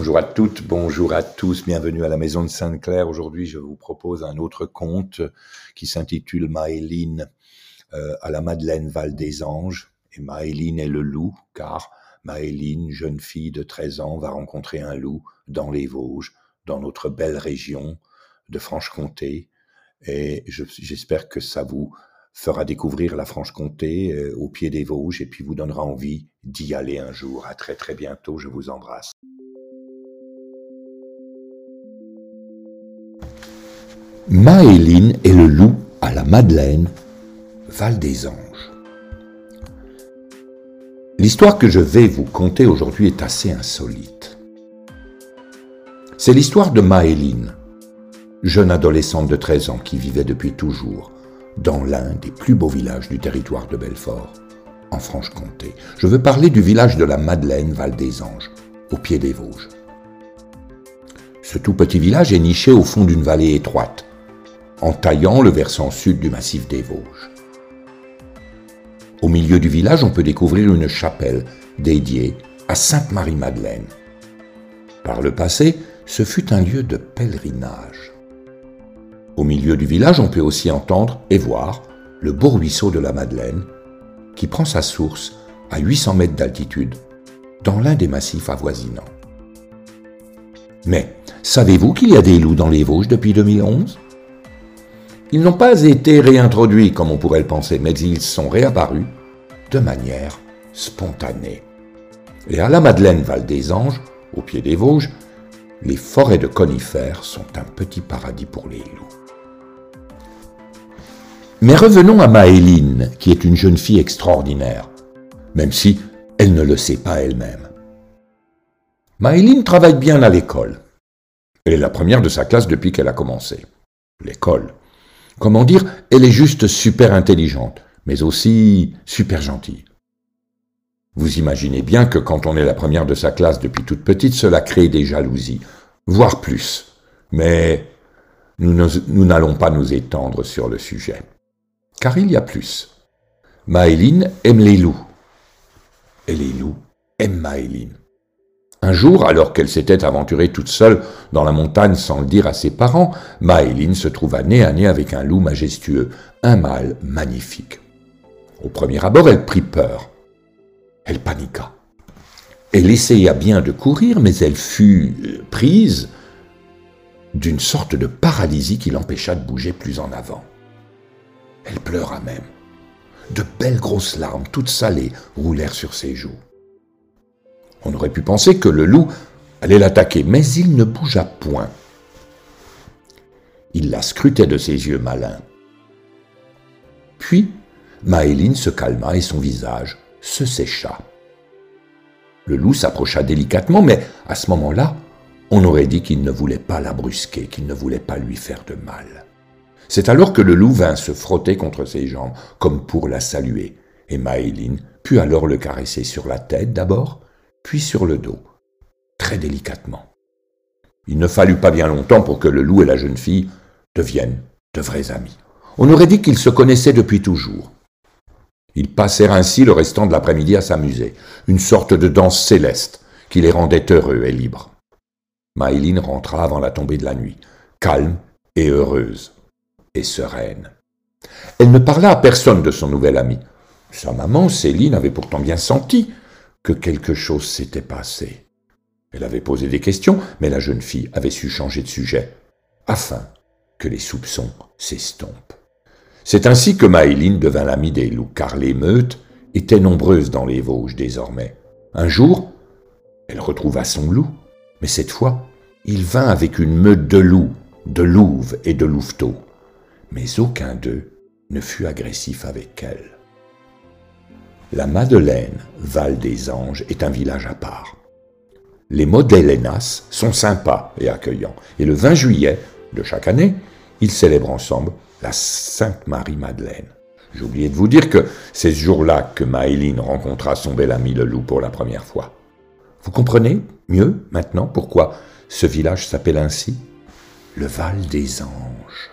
Bonjour à toutes, bonjour à tous, bienvenue à la Maison de Sainte-Claire. Aujourd'hui, je vous propose un autre conte qui s'intitule Maëline euh, à la Madeleine Val des Anges. Et Maëline est le loup, car Maëline, jeune fille de 13 ans, va rencontrer un loup dans les Vosges, dans notre belle région de Franche-Comté. Et j'espère que ça vous fera découvrir la Franche-Comté euh, au pied des Vosges et puis vous donnera envie d'y aller un jour. À très très bientôt, je vous embrasse. Maëline et le loup à la Madeleine, Val des Anges. L'histoire que je vais vous conter aujourd'hui est assez insolite. C'est l'histoire de Maëline, jeune adolescente de 13 ans qui vivait depuis toujours dans l'un des plus beaux villages du territoire de Belfort, en Franche-Comté. Je veux parler du village de la Madeleine, Val des Anges, au pied des Vosges. Ce tout petit village est niché au fond d'une vallée étroite, en taillant le versant sud du massif des Vosges. Au milieu du village, on peut découvrir une chapelle dédiée à Sainte Marie-Madeleine. Par le passé, ce fut un lieu de pèlerinage. Au milieu du village, on peut aussi entendre et voir le beau ruisseau de la Madeleine, qui prend sa source à 800 mètres d'altitude, dans l'un des massifs avoisinants. Mais savez-vous qu'il y a des loups dans les Vosges depuis 2011 ils n'ont pas été réintroduits comme on pourrait le penser, mais ils sont réapparus de manière spontanée. Et à la Madeleine Val des Anges, au pied des Vosges, les forêts de conifères sont un petit paradis pour les loups. Mais revenons à Maëline, qui est une jeune fille extraordinaire, même si elle ne le sait pas elle-même. Maëline travaille bien à l'école. Elle est la première de sa classe depuis qu'elle a commencé. L'école. Comment dire, elle est juste super intelligente, mais aussi super gentille. Vous imaginez bien que quand on est la première de sa classe depuis toute petite, cela crée des jalousies, voire plus. Mais nous n'allons pas nous étendre sur le sujet. Car il y a plus. Maëline aime les loups. Et les loups aiment Maëline. Un jour, alors qu'elle s'était aventurée toute seule dans la montagne sans le dire à ses parents, Maëline se trouva nez à nez avec un loup majestueux, un mâle magnifique. Au premier abord, elle prit peur. Elle paniqua. Elle essaya bien de courir, mais elle fut euh, prise d'une sorte de paralysie qui l'empêcha de bouger plus en avant. Elle pleura même. De belles grosses larmes, toutes salées, roulèrent sur ses joues. On aurait pu penser que le loup allait l'attaquer, mais il ne bougea point. Il la scrutait de ses yeux malins. Puis, Maëline se calma et son visage se sécha. Le loup s'approcha délicatement, mais à ce moment-là, on aurait dit qu'il ne voulait pas la brusquer, qu'il ne voulait pas lui faire de mal. C'est alors que le loup vint se frotter contre ses jambes, comme pour la saluer, et Maëline put alors le caresser sur la tête d'abord, puis sur le dos, très délicatement. Il ne fallut pas bien longtemps pour que le loup et la jeune fille deviennent de vrais amis. On aurait dit qu'ils se connaissaient depuis toujours. Ils passèrent ainsi le restant de l'après-midi à s'amuser, une sorte de danse céleste qui les rendait heureux et libres. Maïline rentra avant la tombée de la nuit, calme et heureuse, et sereine. Elle ne parla à personne de son nouvel ami. Sa maman, Céline, avait pourtant bien senti que quelque chose s'était passé. Elle avait posé des questions, mais la jeune fille avait su changer de sujet, afin que les soupçons s'estompent. C'est ainsi que Maëline devint l'amie des loups, car les meutes étaient nombreuses dans les Vosges désormais. Un jour, elle retrouva son loup, mais cette fois, il vint avec une meute de loups, de louves et de louveteaux. Mais aucun d'eux ne fut agressif avec elle. La Madeleine, Val des Anges, est un village à part. Les Modellenas sont sympas et accueillants, et le 20 juillet de chaque année, ils célèbrent ensemble la Sainte Marie-Madeleine. J'ai oublié de vous dire que c'est ce jour-là que Maëline rencontra son bel ami le loup pour la première fois. Vous comprenez mieux maintenant pourquoi ce village s'appelle ainsi? Le Val des Anges.